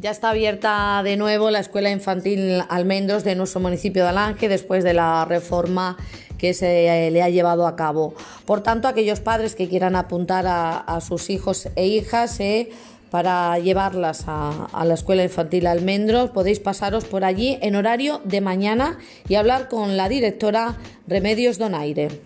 Ya está abierta de nuevo la Escuela Infantil Almendros de nuestro municipio de Alange después de la reforma que se eh, le ha llevado a cabo. Por tanto, aquellos padres que quieran apuntar a, sus hijos e hijas eh, para llevarlas a, a, la Escuela Infantil Almendros, podéis pasaros por allí en horario de mañana y hablar con la directora Remedios Donaire.